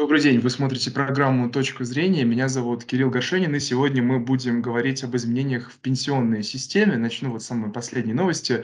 Добрый день, вы смотрите программу «Точка зрения». Меня зовут Кирилл Горшенин, и сегодня мы будем говорить об изменениях в пенсионной системе. Начну вот с самой последней новости.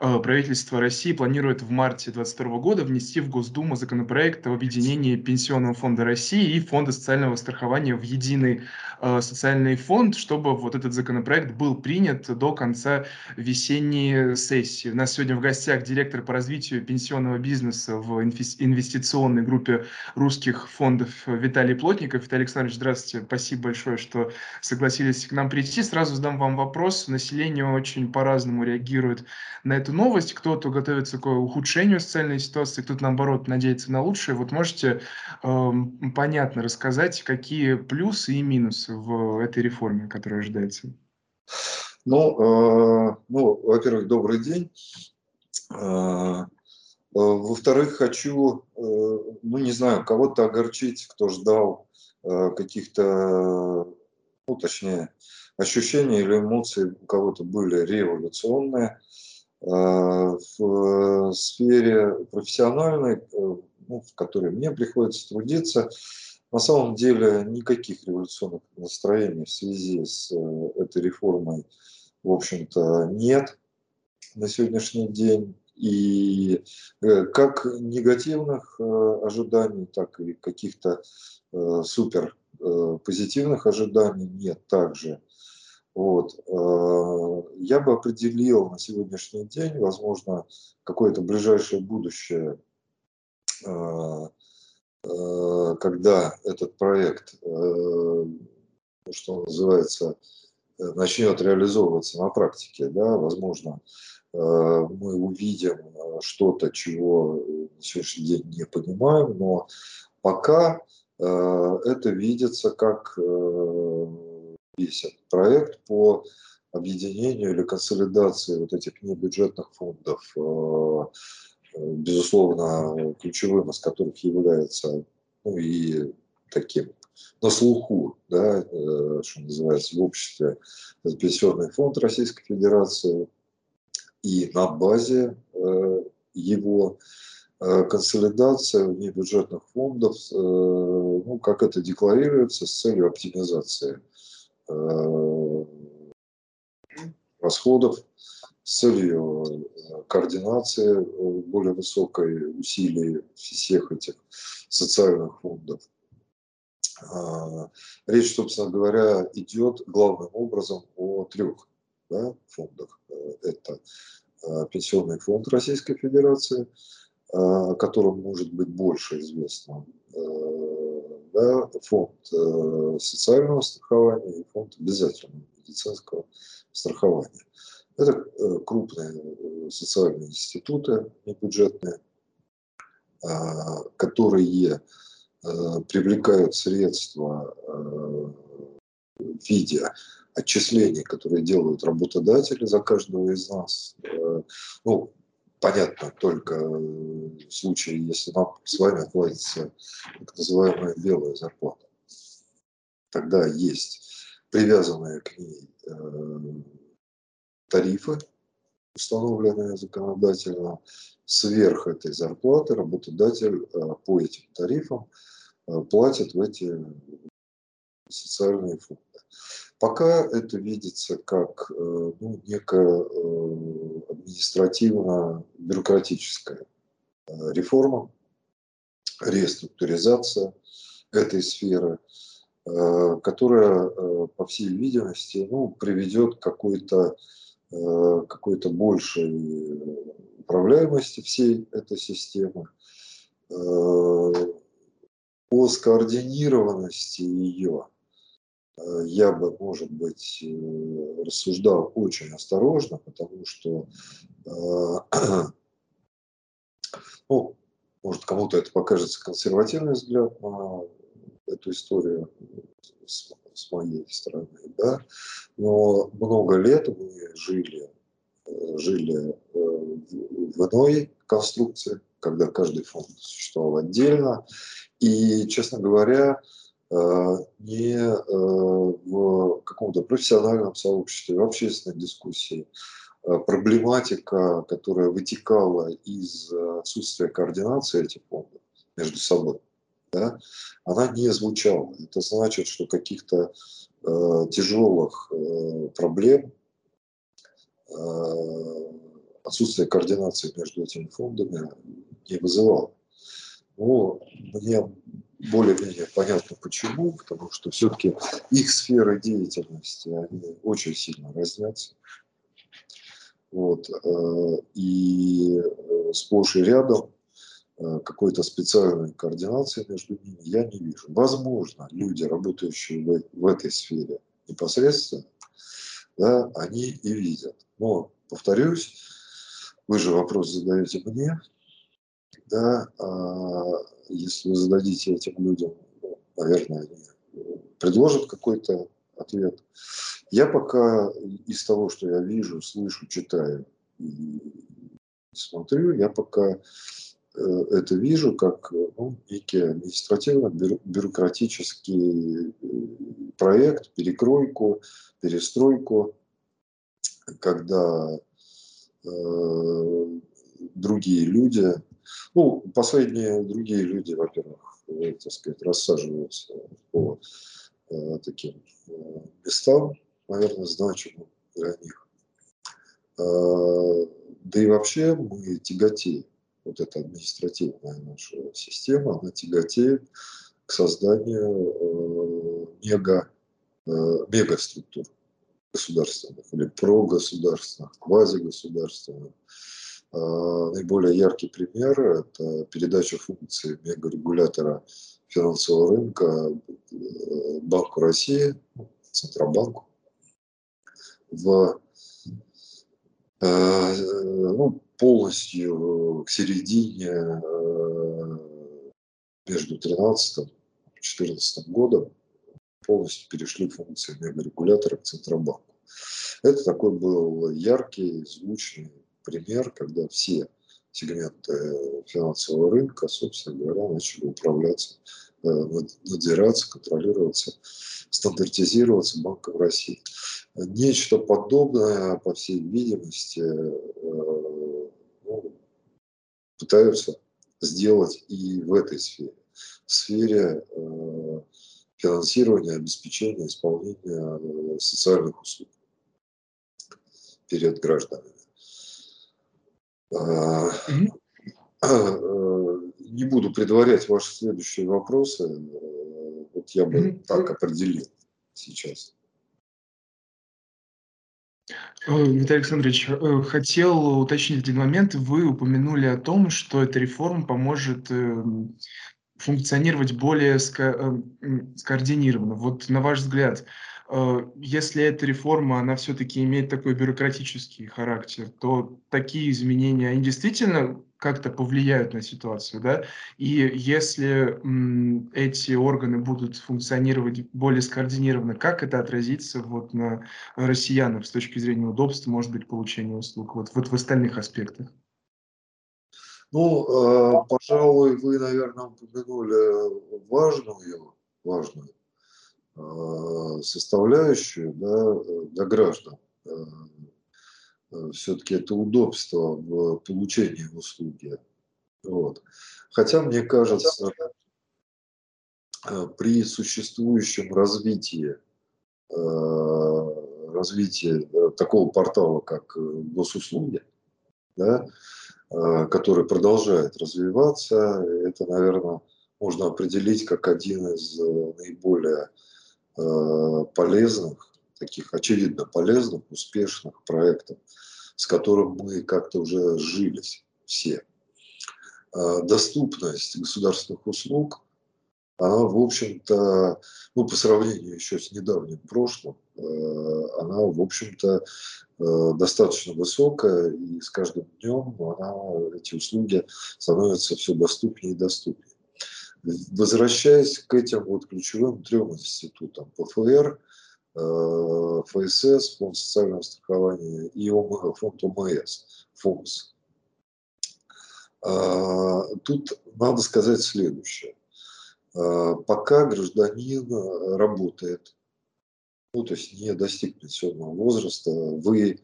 Э, правительство России планирует в марте 2022 года внести в Госдуму законопроект об объединении Пенсионного фонда России и Фонда социального страхования в единый э, социальный фонд, чтобы вот этот законопроект был принят до конца весенней сессии. У нас сегодня в гостях директор по развитию пенсионного бизнеса в инвестиционной группе русских фондов Виталий Плотников. Виталий Александрович, здравствуйте. Спасибо большое, что согласились к нам прийти. Сразу задам вам вопрос. Население очень по-разному реагирует на эту новость. Кто-то готовится к ухудшению социальной ситуации, кто-то, наоборот, надеется на лучшее. Вот можете э, понятно рассказать, какие плюсы и минусы в этой реформе, которая ожидается? Ну, э, ну во-первых, добрый день. Э, Э, во-вторых, хочу, э, ну не знаю, кого-то огорчить, кто ждал э, каких-то, ну точнее, ощущения или эмоции у кого-то были революционные. В сфере профессиональной, ну, в которой мне приходится трудиться, на самом деле никаких революционных настроений в связи с этой реформой, в общем-то, нет на сегодняшний день. И э, как негативных э, ожиданий, так и каких-то э, супер позитивных ожиданий нет также. Вот. Я бы определил на сегодняшний день, возможно, какое-то ближайшее будущее, когда этот проект, что называется, начнет реализовываться на практике, да, возможно, мы увидим э, что-то, чего на сегодняшний день не понимаем, но пока э, это видится как весь этот проект по объединению или консолидации вот этих небюджетных фондов, безусловно, ключевым из которых является ну, и таким на слуху, да, что называется, в обществе Пенсионный фонд Российской Федерации, и на базе э, его э, консолидация внебюджетных фондов, э, ну, как это декларируется, с целью оптимизации расходов, с целью координации более высокой усилий всех этих социальных фондов. Речь, собственно говоря, идет главным образом о трех да, фондах. Это Э, пенсионный фонд Российской Федерации, э, о котором может быть больше известно, э, да, фонд социального страхования и фонд обязательного медицинского страхования. Это крупные социальные институты небюджетные, которые привлекают средства в виде отчислений, которые делают работодатели за каждого из нас. Э, ну, понятно, только в случае, если нам с вами платится так называемая белая зарплата. Тогда есть привязанные к ней э, тарифы, установленные законодательно. Сверх этой зарплаты работодатель э, по этим тарифам платит в эти социальные фонды. Пока это видится как э, ну, некая э, административно-бюрократическая э, реформа, реструктуризация этой сферы, которая, по всей видимости, ну, приведет к какой-то какой большей управляемости всей этой системы, по скоординированности ее я бы, может быть, э, рассуждал очень осторожно, потому что, э, ну, может, кому-то это покажется консервативный взгляд на эту историю с, с моей стороны, да, но много лет мы жили, жили в иной конструкции, когда каждый фонд существовал отдельно, и, честно говоря, Э, не э, в каком-то профессиональном сообществе, в общественной дискуссии. Э, проблематика, которая вытекала из отсутствия координации этих фондов между собой, да, она не звучала. Это значит, что каких-то э, тяжелых э, проблем, э, отсутствие координации между этими фондами не вызывало. Но мне более-менее понятно почему, потому что все-таки их сферы деятельности, они очень сильно разнятся. Вот, э, и э, сплошь и рядом Э, какой-то специальной координации между ними я не вижу. Возможно, люди, работающие в, в этой сфере непосредственно, да, они и видят. Но, повторюсь, вы же вопрос задаете мне, да, а если вы зададите этим людям, ну, наверное, они предложат какой-то ответ. Я пока из того, что я вижу, слышу, читаю и смотрю, я пока Э, это вижу как ну, некий административно-бюрократический э, проект, перекройку, перестройку, когда э, другие люди, ну, последние другие люди, во-первых, э, так сказать, рассаживаются по э, таким э, местам, наверное, значимым для них. Да и вообще мы тяготеем вот эта административная наша система, она тяготеет к созданию мега, э, мегаструктур государственных или прогосударственных, квазигосударственных. Э, наиболее яркий пример – это передача функции мегарегулятора финансового рынка э, Банку России, Центробанку, в э, ну, полностью к середине э, между 13 и 14 годом полностью перешли функции мегарегулятора к Центробанку. Это такой был яркий, звучный пример, когда все сегменты финансового рынка, собственно говоря, начали управляться, э, надзираться, контролироваться, стандартизироваться Банком России. Нечто подобное, по всей видимости, э, пытаются сделать и в этой сфере, в сфере э, финансирования, обеспечения, исполнения э, социальных услуг перед гражданами. Э, не буду предварять ваши следующие вопросы. Вот я бы так определил сейчас. Э, Виталий Александрович, э, хотел уточнить один момент. Вы упомянули о том, что эта реформа поможет функционировать более эм, скоординированно. Вот на ваш взгляд, если эта реформа, она все-таки имеет такой бюрократический характер, то такие изменения, они действительно как-то повлияют на ситуацию, да, и если м, эти органы будут функционировать более скоординированно, как это отразится вот на россиянах с точки зрения удобства, может быть, получения услуг, вот, вот в остальных аспектах? Ну, э, пожалуй, вы, наверное, упомянули важную, важную э, составляющую да, для граждан. Э, Э, все-таки это удобство в получении услуги. Вот. Хотя, мне кажется, э, при существующем развитии, э, развитии такого портала, как госуслуги, да, который продолжает развиваться, это, наверное, можно определить как один из наиболее полезных таких очевидно полезных, успешных проектов, с которым мы как-то уже сжились все. А, доступность государственных услуг, она, в общем-то, ну, по сравнению еще с недавним прошлым, э, она, в общем-то, э, достаточно высокая, и с каждым днем она, эти услуги становятся все доступнее и доступнее. Возвращаясь к этим вот ключевым трем институтам, ПФР, Э, ФСС, фонд социального страхования и фонд ОМС, ФОМС. А, тут надо сказать следующее. А, пока гражданин работает, ну, то есть не достиг пенсионного возраста, вы,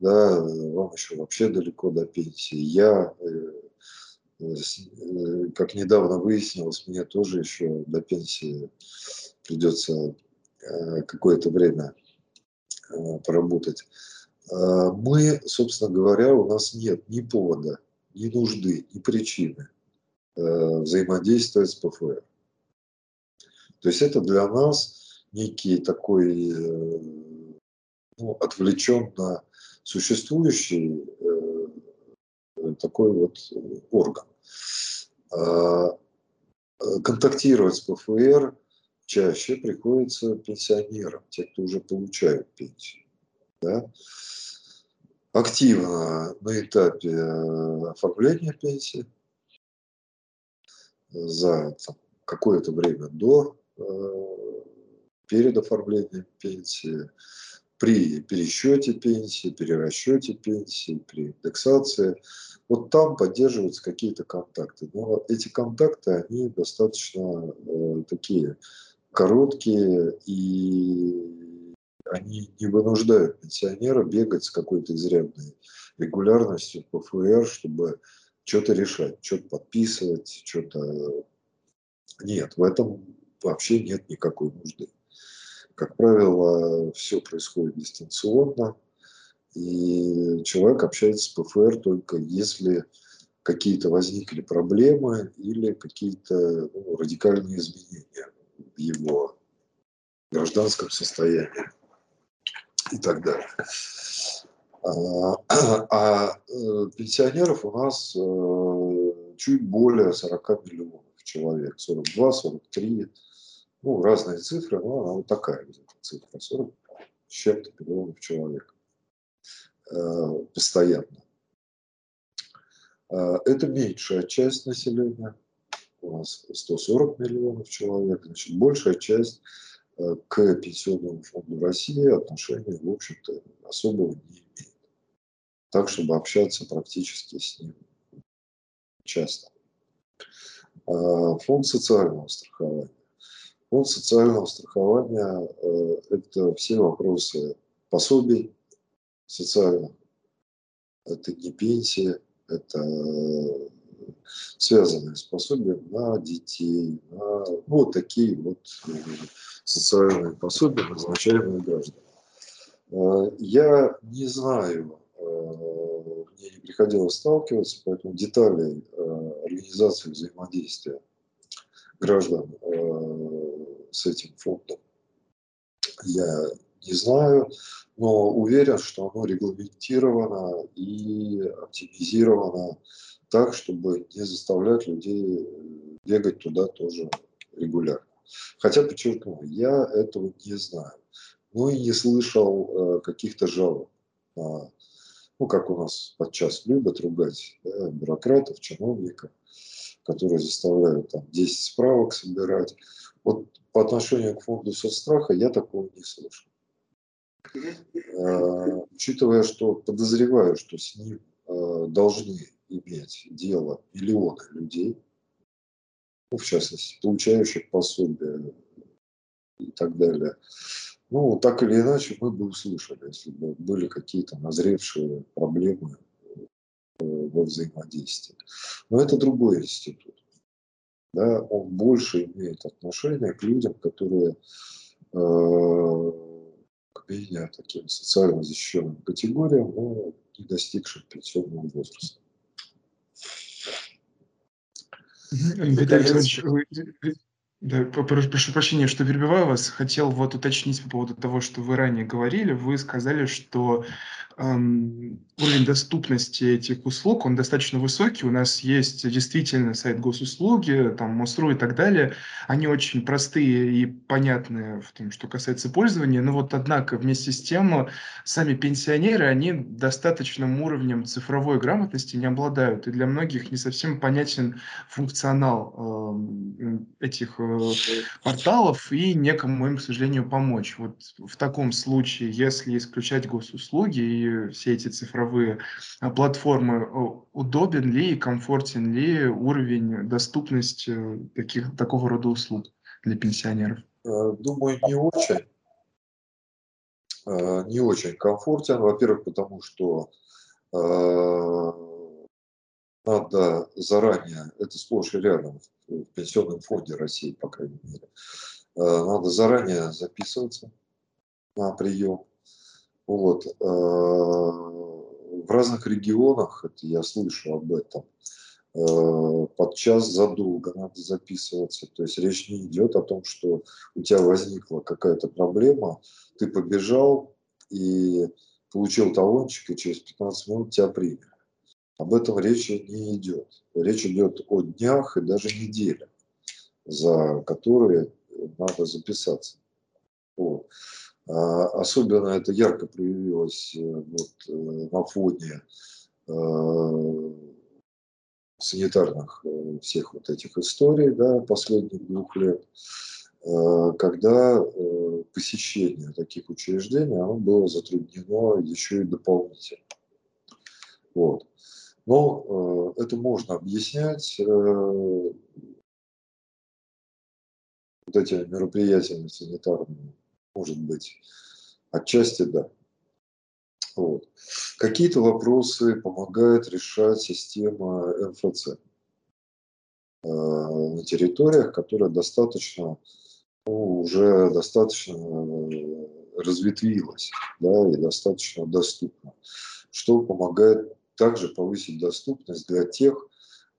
да, вам еще вообще далеко до пенсии, я, э, Как недавно выяснилось, мне тоже еще до пенсии придется какое-то время поработать. Мы, собственно говоря, у нас нет ни повода, ни нужды, ни причины взаимодействовать с ПФР. То есть это для нас некий такой ну, отвлеченно существующий э, такой вот орган. А, э, контактировать с ПФР чаще приходится пенсионерам, те, кто уже получают пенсию. Да? Активно на этапе э, оформления пенсии за какое-то время до, перед оформлением пенсии, при пересчете пенсии, перерасчете пенсии, при индексации. Вот там поддерживаются какие-то контакты. Но эти контакты, они достаточно э, такие короткие, и они не вынуждают пенсионера бегать с какой-то изрядной регулярностью по ФР, чтобы что-то решать, что-то подписывать, что-то... Нет, в этом вообще нет никакой нужды. Как правило, все происходит дистанционно, и человек общается с ПФР только если какие-то возникли проблемы или какие-то ну, радикальные изменения в его гражданском состоянии и так далее. А, а э, пенсионеров у нас э, чуть более 40 миллионов человек, 42, 43 ну, разные цифры, но она вот такая где-то цифра, 40 с чем-то миллионов человек э, постоянно. Э, это меньшая часть населения, у нас 140 миллионов человек, значит, большая часть э, к Пенсионному фонду России отношения, в общем-то, особого не имеет. Так, чтобы общаться практически с ним часто. Фонд социального страхования. Фонд социального страхования э, – это все вопросы пособий социальных. Это не пенсия, это связанные с пособием на детей, на ну, вот такие вот э, социальные пособия, назначаемые гражданам. Э, я не знаю, мне не приходилось сталкиваться, поэтому деталей организации взаимодействия граждан с этим фондом. Я не знаю, но уверен, что оно регламентировано и оптимизировано так, чтобы не заставлять людей бегать туда тоже регулярно. Хотя, подчеркну, я этого не знаю. Ну и не слышал э, каких-то жалоб на, ну, как у нас подчас любят ругать, да, бюрократов, чиновников, которые заставляют там 10 справок собирать. Вот по отношению к фонду соцстраха я такого не слышал. Э, учитывая, что подозреваю, что с ним э, должны иметь дело миллионы людей, ну, в частности, получающих пособия и так далее. Ну, так или иначе, мы бы услышали, если бы были какие-то назревшие проблемы э, во взаимодействии. Но это другой институт да, он больше имеет отношение к людям, которые э, к менее таким социально защищенным категориям, но не достигшим пенсионного возраста. Виталий да, прошу прощения, что перебиваю вас. Хотел вот уточнить по поводу того, что вы ранее говорили. Вы сказали, что уровень доступности этих услуг, он достаточно высокий. У нас есть действительно сайт госуслуги, там МОСРУ и так далее. Они очень простые и понятные в том, что касается пользования. Но вот однако вместе с тем сами пенсионеры, они достаточным уровнем цифровой грамотности не обладают. И для многих не совсем понятен функционал э, этих Э, порталов и некому им, к сожалению, помочь. Вот в таком случае, если исключать госуслуги и все эти цифровые а, платформы, удобен ли и комфортен ли уровень доступности таких, такого рода услуг для пенсионеров? Э, думаю, не очень. Э, не очень комфортен. Во-первых, потому что надо заранее, это сплошь и рядом в Пенсионном фонде России, по крайней мере, э, надо заранее записываться на прием. Вот. Э, в разных регионах, это я слышу об этом, э, под час задолго надо записываться. То есть речь не идет о том, что у тебя возникла какая-то проблема, ты побежал и получил талончик, и через 15 минут тебя приняли. Об этом речи не идет. Речь идет о днях и даже неделях, за которые надо записаться. Вот. А, особенно это ярко проявилось э, вот, э, на фоне э, санитарных всех вот этих историй да, последних двух лет, когда посещение таких учреждений оно было затруднено еще и дополнительно. Вот. Но э, это можно объяснять э, вот этими мероприятиями санитарными, может быть, отчасти да. Вот. Какие-то вопросы помогает решать система МФЦ э, на территориях, которая достаточно, ну, уже достаточно разветвилась да, и достаточно доступна, что помогает также повысить доступность для тех,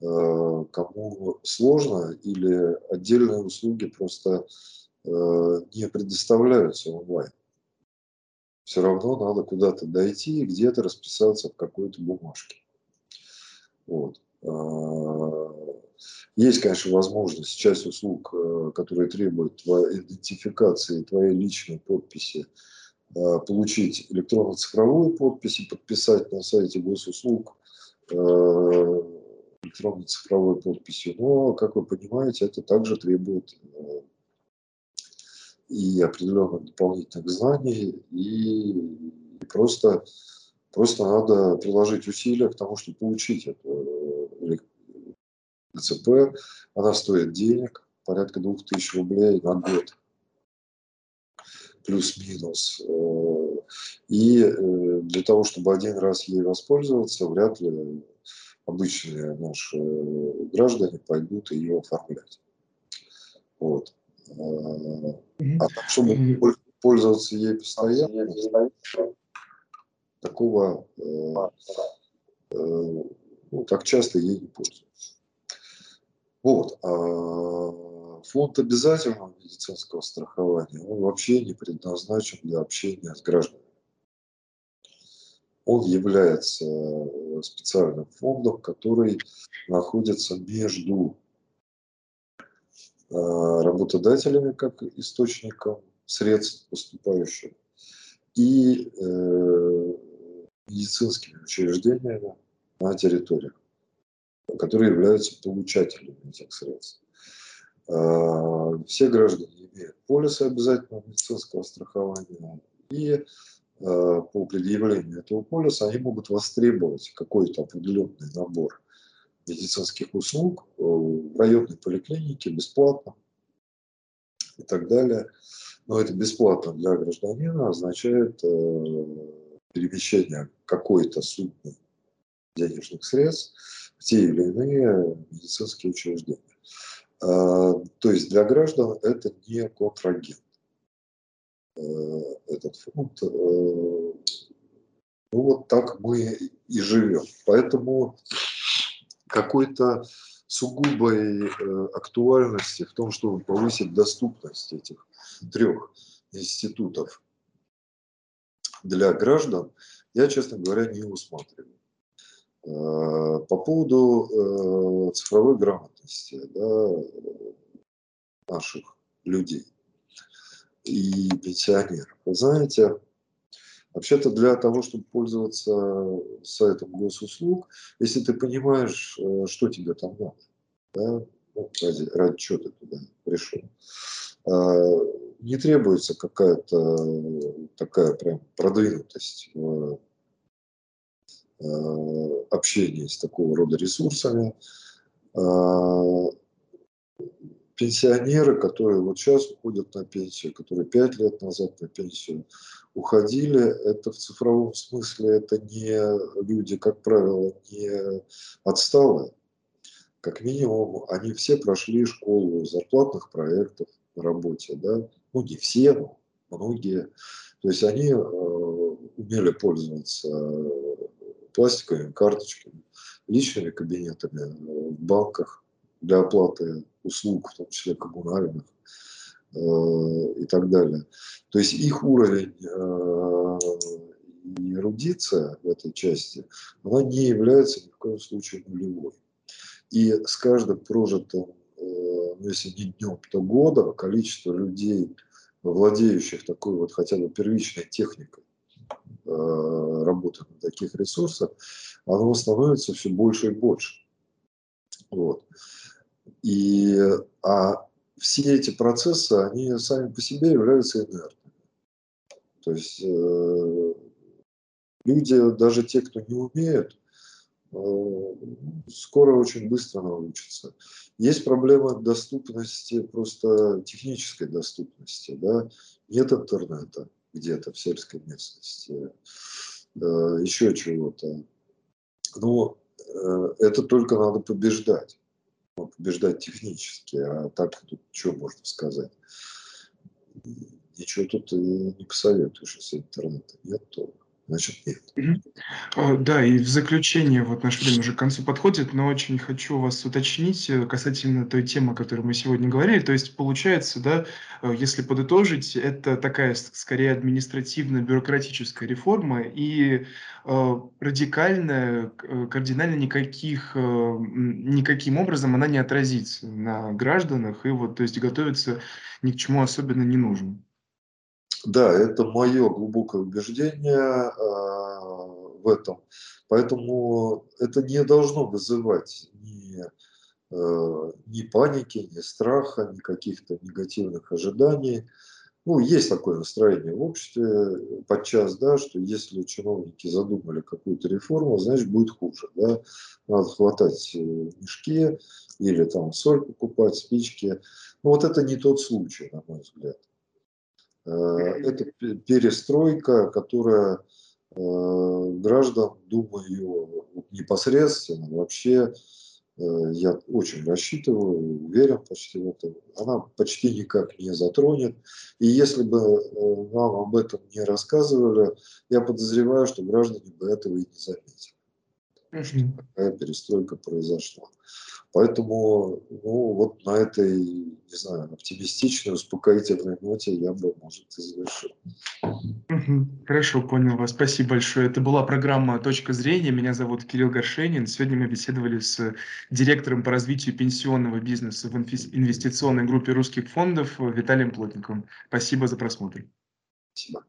э, кому сложно или отдельные услуги просто э, не предоставляются онлайн. Все равно надо куда-то дойти и где-то расписаться в какой-то бумажке. Вот. Э, есть, конечно, возможность часть услуг, которые требуют идентификации твоей личной подписи, Э, получить электронно-цифровую подпись и подписать на сайте госуслуг э, электронно-цифровой подписью. Но, как вы понимаете, это также требует э, и определенных дополнительных знаний, и просто, просто надо приложить усилия к тому, чтобы получить эту ЛЦП. Она стоит денег, порядка 2000 рублей на год плюс-минус. Э, и э, для того, чтобы один раз ей воспользоваться, вряд ли обычные наши граждане пойдут ее оформлять. Вот. Э, а так, чтобы пользоваться ей постоянно, такого ну, так часто ей не пользуются. Вот. А фонд обязательного медицинского страхования, он вообще не предназначен для общения с гражданами. Он является э, специальным фондом, который находится между э, работодателями как источником средств поступающих и э, медицинскими учреждениями на территориях, которые являются получателями этих средств. А, все граждане имеют полисы обязательного медицинского страхования, и по предъявлению этого полиса они могут востребовать какой-то определенный набор медицинских услуг э, в районной поликлинике бесплатно и так далее. Но это бесплатно для гражданина означает э, перемещение какой-то суммы денежных средств в те или иные медицинские учреждения. А, то есть для граждан это не контрагент. Э, этот фонд, э, ну вот так мы и живем. Поэтому какой-то сугубой э, актуальности в том, чтобы повысить доступность этих трех институтов для граждан, я, честно говоря, не усматриваю. По поводу цифровой грамотности грамотности да, наших людей и пенсионеров. Вы знаете, вообще-то для того, чтобы пользоваться сайтом госуслуг, если ты понимаешь, э, что тебе там надо, да, ну, ради, ради чего ты туда пришел, а, не требуется какая-то такая прям продвинутость в э, общении с такого рода ресурсами. Пенсионеры, которые вот сейчас уходят на пенсию, которые пять лет назад на пенсию уходили, это в цифровом смысле, это не люди, как правило, не отсталые. Как минимум, они все прошли школу зарплатных проектов на работе, да, ну не все, но многие. То есть они э, умели пользоваться пластиковыми карточками, личными кабинетами в банках для оплаты услуг, в том числе коммунальных э, и так далее. То есть их уровень э, и эрудиция в этой части, она не является ни в коем случае нулевой. И с каждым прожитым, э, ну, если не днем, то годом, количество людей, владеющих такой вот хотя бы первичной техникой э, работы на таких ресурсах, оно становится все больше и больше. Вот. И, а все эти процессы, они сами по себе являются инертными. То есть э, люди, даже те, кто не умеют, э, скоро очень быстро научатся. Есть проблема доступности, просто технической доступности. Да? Нет интернета где-то в сельской местности, э, еще чего-то. Но э, это только надо побеждать. Побеждать технически, а так тут что можно сказать? Ничего тут не посоветуешь, если интернета нет, то значит нет. Да, и в заключение, вот наше время уже к концу подходит, но очень хочу вас уточнить э, касательно той темы, о которой мы сегодня говорили. То есть получается, да, э, если подытожить, это такая скорее административно-бюрократическая реформа и э, радикальная, кардинально никаких, никаким образом она не отразится на гражданах, и вот, то есть готовиться ни к чему особенно не нужно. Да, это мое глубокое убеждение э, в этом. Поэтому это не должно вызывать ни, э, ни паники, ни страха, ни каких-то негативных ожиданий. Ну, есть такое настроение в обществе подчас, да, что если чиновники задумали какую-то реформу, значит, будет хуже. Да? Надо хватать э, мешки или там соль покупать, спички. Но вот это не тот случай, на мой взгляд. Э, это перестройка, которая э, граждан, думаю, непосредственно вообще э, я очень рассчитываю, уверен почти в этом, она почти никак не затронет. И если бы нам об этом не рассказывали, я подозреваю, что граждане бы этого и не заметили. Что такая перестройка произошла. Поэтому, ну, вот на этой, не знаю, оптимистичной, успокоительной ноте я бы, может, и завершил. Хорошо, понял вас. Спасибо большое. Это была программа «Точка зрения». Меня зовут Кирилл Горшенин. Сегодня мы беседовали с директором по развитию пенсионного бизнеса в инвестиционной группе русских фондов Виталием Плотниковым. Спасибо за просмотр. Спасибо.